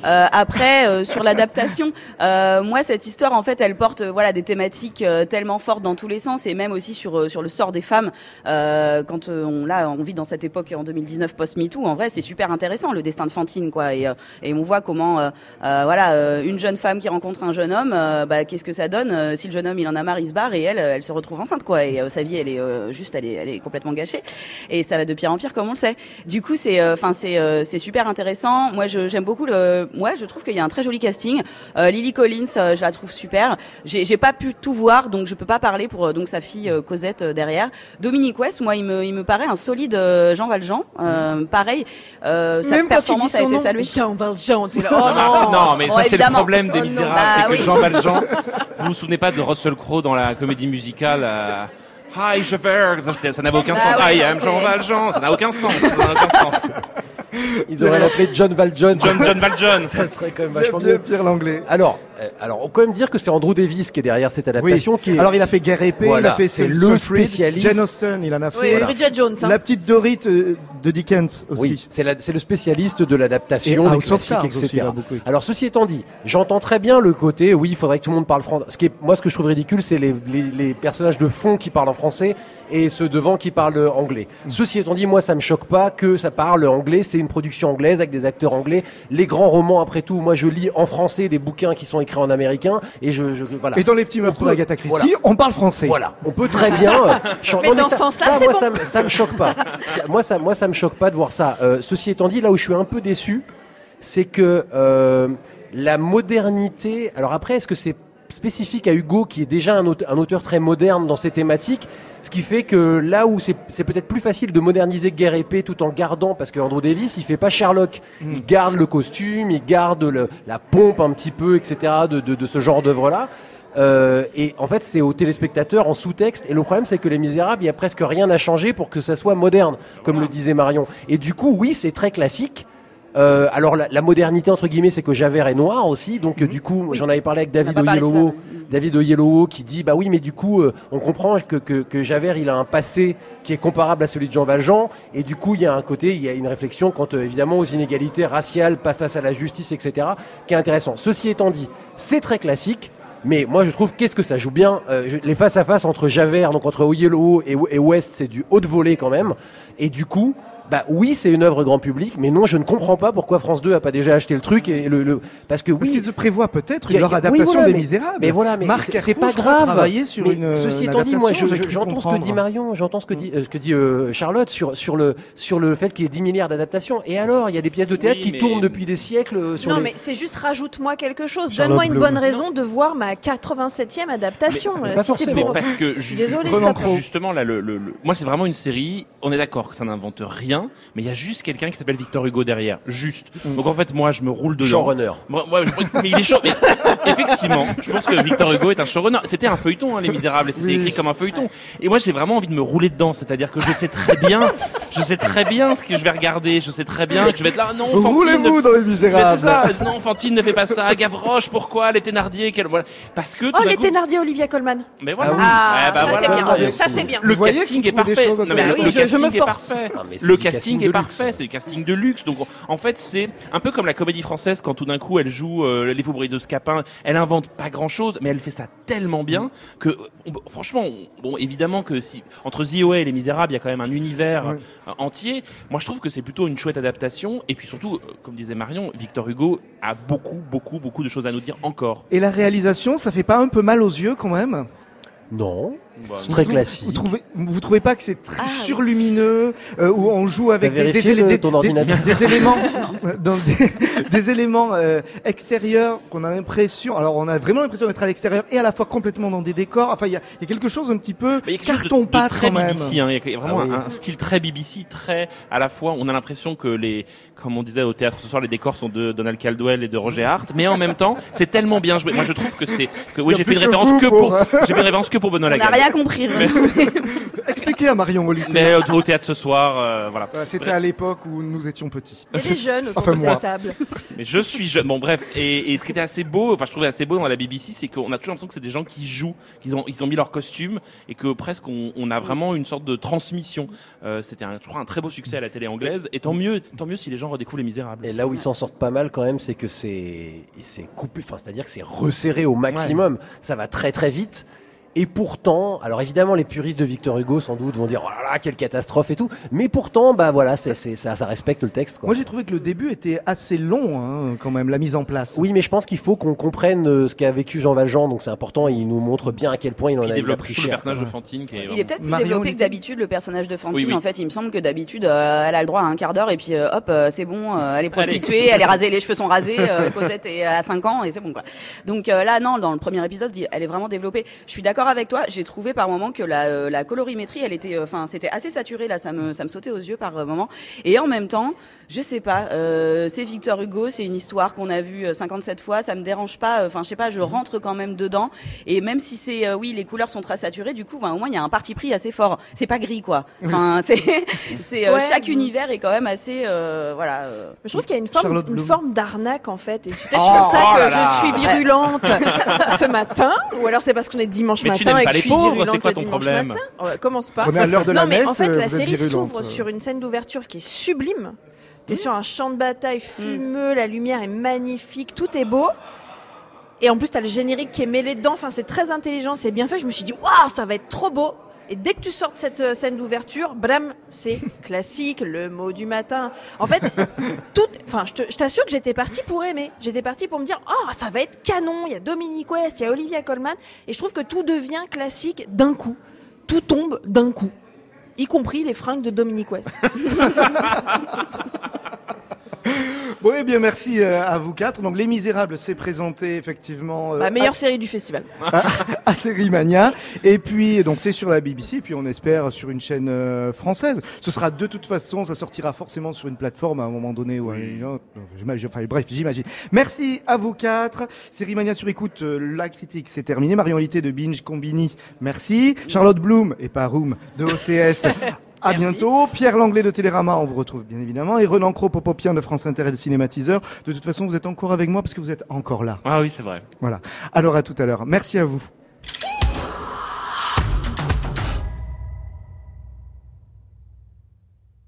Euh, après, euh, sur l'adaptation, euh, moi cette histoire en fait, elle porte voilà des thématiques tellement fortes dans tous les sens et même aussi sur euh, sur le sort des femmes. Euh, quand on là, on vit dans cette époque en 2019 post MeToo, en vrai, c'est super intéressant le destin de Fantine quoi et euh, on voit comment euh, euh, voilà une jeune femme qui rencontre un jeune homme, bah qu'est-ce que ça donne si le jeune homme il en a marre, il se barre et elle elle se retrouve enceinte quoi et sa vie elle est juste elle est complètement gâchée et ça va de pire en pire comme on le sait. Du coup, c'est enfin c'est super intéressant. Moi, j'aime beaucoup le. Moi, je trouve qu'il y a un très joli casting. Lily Collins, je la trouve super. J'ai pas pu tout voir, donc je peux pas parler pour donc sa fille Cosette derrière. Dominique West, moi, il me paraît un solide Jean Valjean. Euh, pareil, euh, sa Même quand il dit performance a son été nom, saluée. Jean Valjean, t'es là, oh bah, non. non, mais Bon, ça c'est le problème des Oh. Misérables, Bah c'est que oui. Jean Valjean. vous vous souvenez pas de Russell Crowe dans la comédie musicale euh, Hi Javert, ça n'avait aucun Bah sens. ouais, I am Jean Valjean, ça n'a aucun sens. Ça n'a aucun sens. Ils auraient l'appelé John Valjean. John John Valjean. Ça serait quand même vachement mieux. Pierre, Pierre Langlais. Alors, euh, alors, on peut quand même dire que c'est Andrew Davis qui est derrière cette adaptation, Oui. qui est Alors il a fait Guerre épée, Voilà, il a fait c'est le spécialiste. Jane Austen, il en a Oui, fait. Bridget Jones. hein. La petite Dorit euh, de Dickens aussi. Oui, c'est le spécialiste de l'adaptation, des classiques, etc. aussi. Alors ceci étant dit, j'entends très bien le côté, oui, il faudrait que tout le monde parle français. Ce qui est, moi, ce que je trouve ridicule, c'est les, les- les personnages de fond qui parlent en français et ceux devant qui parlent anglais. Mm. Ceci étant dit, moi, ça me choque pas que ça parle anglais. C'est une production anglaise avec des acteurs anglais. Les grands romans, après tout, moi, je lis en français des bouquins qui sont écrits en américain et je, je- voilà. Et dans les petits meurtres d'Agatha Christie, voilà. on parle français. Voilà, on peut très bien. euh, Mais dans ce sens-là, c'est moi, bon. ça, me- ça me choque pas. Ça- moi, ça, moi, ça me choque pas de voir ça. Euh, ceci étant dit, là où je suis un peu déçu, c'est que euh, la modernité. Alors après, est-ce que c'est spécifique à Hugo, qui est déjà un auteur, un auteur très moderne dans ses thématiques, ce qui fait que là où c'est peut-être plus facile de moderniser Guerre et Paix tout en gardant, parce que Andrew Davis, il fait pas Sherlock, il garde le costume, il garde le- la pompe un petit peu, etc. de, de, de ce genre d'œuvre-là. Euh, et en fait, c'est aux téléspectateurs en sous-texte. Et le problème, c'est que Les Misérables, il y a presque rien à changer pour que ça soit moderne, comme le disait Marion. Et du coup, oui, c'est très classique. Euh, alors la, la modernité entre guillemets, c'est que Javert est noir aussi. Donc euh, du coup, j'en avais parlé avec David Oyelowo, mais- David Oyelowo qui dit bah oui, mais du coup, euh, on comprend que, que, que Javert, il a un passé qui est comparable à celui de Jean Valjean. Et du coup, il y a un côté, il y a une réflexion quant euh, évidemment aux inégalités raciales, pas face à la justice, etc., qui est intéressant. Ceci étant dit, c'est très classique. Mais moi, je trouve qu'est-ce que ça joue bien. Euh, les face à face entre Javert, donc entre Oyelowo et, et West, c'est du haut de volée quand même. Et du coup, bah oui, c'est une œuvre grand public, mais non, je ne comprends pas pourquoi France 2 a pas déjà acheté le truc et le, le- parce que Parce oui. qu'ils se prévoient peut-être a- leur oui, adaptation voilà, des mais- Misérables. Mais voilà, mais Marc c'est pas grave. sur Mais une, ceci une étant dit, moi, je- adaptation, j'ai je- j'entends ce que dit Marion, j'entends ce que dit, euh, ce que dit euh, Charlotte sur sur le sur le fait qu'il y ait 10 milliards d'adaptations. Et alors, il y a des pièces de théâtre Oui, qui mais- tournent depuis des siècles euh, sur Non, les- mais c'est juste rajoute-moi quelque chose. Donne-moi une bonne raison de voir ma 87e adaptation. Mais- mais Euh, pas si c'est pour- parce que Je. Justement, là, le- moi, c'est vraiment une série. On est d'accord que ça n'invente rien, mais il y a juste quelqu'un qui s'appelle Victor Hugo derrière. Juste. Donc en fait, moi, je me roule dedans. showrunner. Moi, moi, je- mais il est chaud. Mais effectivement, je pense que Victor Hugo est un showrunner. C'était un feuilleton, hein, Les Misérables, et c'était écrit comme un feuilleton. Et moi, j'ai vraiment envie de me rouler dedans. C'est-à-dire que je sais très bien, je sais très bien ce que je vais regarder. Je sais très bien que je vais être là. Non, Fantine, Roulez-vous dans les mais Misérables. c'est ça. Non, Fantine ne fait pas ça. Gavroche, pourquoi? Les Thénardier, quel... voilà. Parce que. tout Oh, d'un les coup- Thénardier, Olivia Colman. Mais voilà. Ah oui. Ah, Ouais, bah ça voilà. c'est bien. Ah, mais ça c'est bien. Vous Le voyez casting qu'il est trouve des parfait. choses Non, mais intéressantes. le Oui, je- je casting me est force. parfait. Ah, mais c'est Le du casting casting est parfait, c'est du casting de luxe. Donc en fait, c'est un peu comme la comédie française quand tout d'un coup elle joue euh, les Faubourgs de Scapin. Elle invente pas grand-chose, mais elle fait ça tellement bien que on- franchement, on- bon évidemment que si entre Zioé et Les Misérables, il y a quand même un univers Ouais. euh, entier. Moi, je trouve que c'est plutôt une chouette adaptation. Et puis surtout, euh, comme disait Marion, Victor Hugo a beaucoup, beaucoup, beaucoup de choses à nous dire encore. Et la réalisation, ça fait pas un peu mal aux yeux quand même? Non, Bah, c'est très Vous- classique. Vous trouvez, vous trouvez pas que c'est très Ah, surlumineux euh, où on joue avec des, des, vérifié élé- le- des- ton des- ordinateur des éléments, euh, dans des, des éléments euh, extérieurs qu'on a l'impression. Alors on a vraiment l'impression d'être à l'extérieur et à la fois complètement dans des décors. Enfin il y a, il y a quelque chose un petit peu carton pâte très quand même. BBC, hein. Il y a vraiment Ah oui. un, un style très BBC, très à la fois. On a l'impression que les, comme on disait au théâtre ce soir, les décors sont de Donald Caldwell et de Roger Hart, mais en même temps, c'est tellement bien joué. Moi, je trouve que c'est que oui, j'ai fait une référence que pour, pour- j'ai fait une référence que pour Benoît Lagarde. Rien compris. Expliquez à Marion Olité. Mais au, au théâtre ce soir, euh, voilà. Voilà, C'était à l'époque où nous étions petits. Il y a des jeunes autour Enfin, de moi. cette table. Mais je suis jeune. Bon, bref. Et, et ce qui était assez beau, enfin, je trouvais assez beau dans la BBC, c'est qu'on a toujours l'impression que c'est des gens qui jouent, qu'ils ont, ils ont mis leur costume et que presque on, on a vraiment une sorte de transmission. Euh, c'était, un, je crois, un très beau succès à la télé anglaise. Et tant mieux, tant mieux si les gens redécouvrent les Misérables. Et là où ils s'en sortent pas mal quand même, c'est que c'est c'est coupé, enfin c'est-à-dire que c'est resserré au maximum. Ça va très très vite. Et pourtant, alors évidemment, les puristes de Victor Hugo sans doute vont dire oh là là quelle catastrophe et tout. Mais pourtant, bah voilà, c'est c'est- ça, ça respecte le texte. Quoi. Moi j'ai trouvé que le début était assez long hein, quand même, la mise en place. Oui, mais je pense qu'il faut qu'on comprenne euh, ce qu'a vécu Jean Valjean, donc c'est important. Il nous montre bien à quel point il en il a développe pris tout le cher. personnage de. Fantine qui est Il est peut-être plus Marion développé que d'habitude le personnage de Fantine. Oui, oui. En fait, il me semble que d'habitude, euh, elle a le droit à un quart d'heure et puis euh, hop, euh, c'est bon, euh, elle est prostituée, elle est rasée, les cheveux sont rasés, euh, Cosette est à 5 ans et c'est bon quoi. Donc euh, là, non, dans le premier épisode, elle est vraiment développée. Je suis d'accord avec toi. J'ai trouvé par moment que la, euh, la colorimétrie, elle était, enfin, c'était assez saturé là, ça me, ça me sautait aux yeux par euh, moment. Et en même temps, je sais pas, euh, c'est Victor Hugo, c'est une histoire qu'on a vue euh, 57 fois, ça me dérange pas. Enfin, je sais pas, je rentre quand même dedans. Et même si c'est, euh, oui, les couleurs sont très saturées, du coup, ben, au moins il y a un parti pris assez fort. C'est pas gris quoi. Enfin, c'est, c'est euh, Ouais. chaque univers est quand même assez, euh, voilà. euh, Je trouve qu'il y a une forme, une forme d'arnaque en fait, et c'est peut-être Oh, pour ça oh que là là. je suis virulente ce matin, ou alors c'est parce qu'on est dimanche Mais tu n'aimes pas les je suis pauvres, c'est quoi ton problème matin? Ouais, commence pas. On est à l'heure de la non mais messe, en fait euh, la êtes série s'ouvre sur une scène d'ouverture qui est sublime. T'es sur un champ de bataille fumeux, la lumière est magnifique, tout est beau. Et en plus, t'as le générique qui est mêlé dedans. Enfin, c'est très intelligent, c'est bien fait. Je me suis dit, waouh, ça va être trop beau. Et dès que tu sors de cette euh, scène d'ouverture, blam, c'est classique, le mot du matin. En fait, tout, enfin, je t'assure que j'étais partie pour aimer. J'étais partie pour me dire, oh, ça va être canon. Il y a Dominique West, il y a Olivia Colman. Et je trouve que tout devient classique d'un coup. Tout tombe d'un coup. Y compris les fringues de Dominique West. Oui, eh bien merci euh, à vous quatre. Donc Les Misérables s'est présenté effectivement euh, La meilleure série du festival. à, à Sérimania. Et puis donc c'est sur la BBC. Et puis on espère sur une chaîne euh, française. Ce sera de toute façon, ça sortira forcément sur une plateforme à un moment donné ou à une autre. J'imagine- Enfin bref, j'imagine. Merci à vous quatre. Sérimania sur écoute. euh, la critique c'est terminé. Marion Litté de Binge Combini. Merci. Charlotte Bloom et pas Room de OCS. À bientôt. Pierre Langlais de Télérama, on vous retrouve bien évidemment. Et Renan Cro Popopien de France Inter et de Cinématiseur. De toute façon, vous êtes encore avec moi parce que vous êtes encore là. Ah oui, c'est vrai. Voilà. Alors à tout à l'heure. Merci à vous.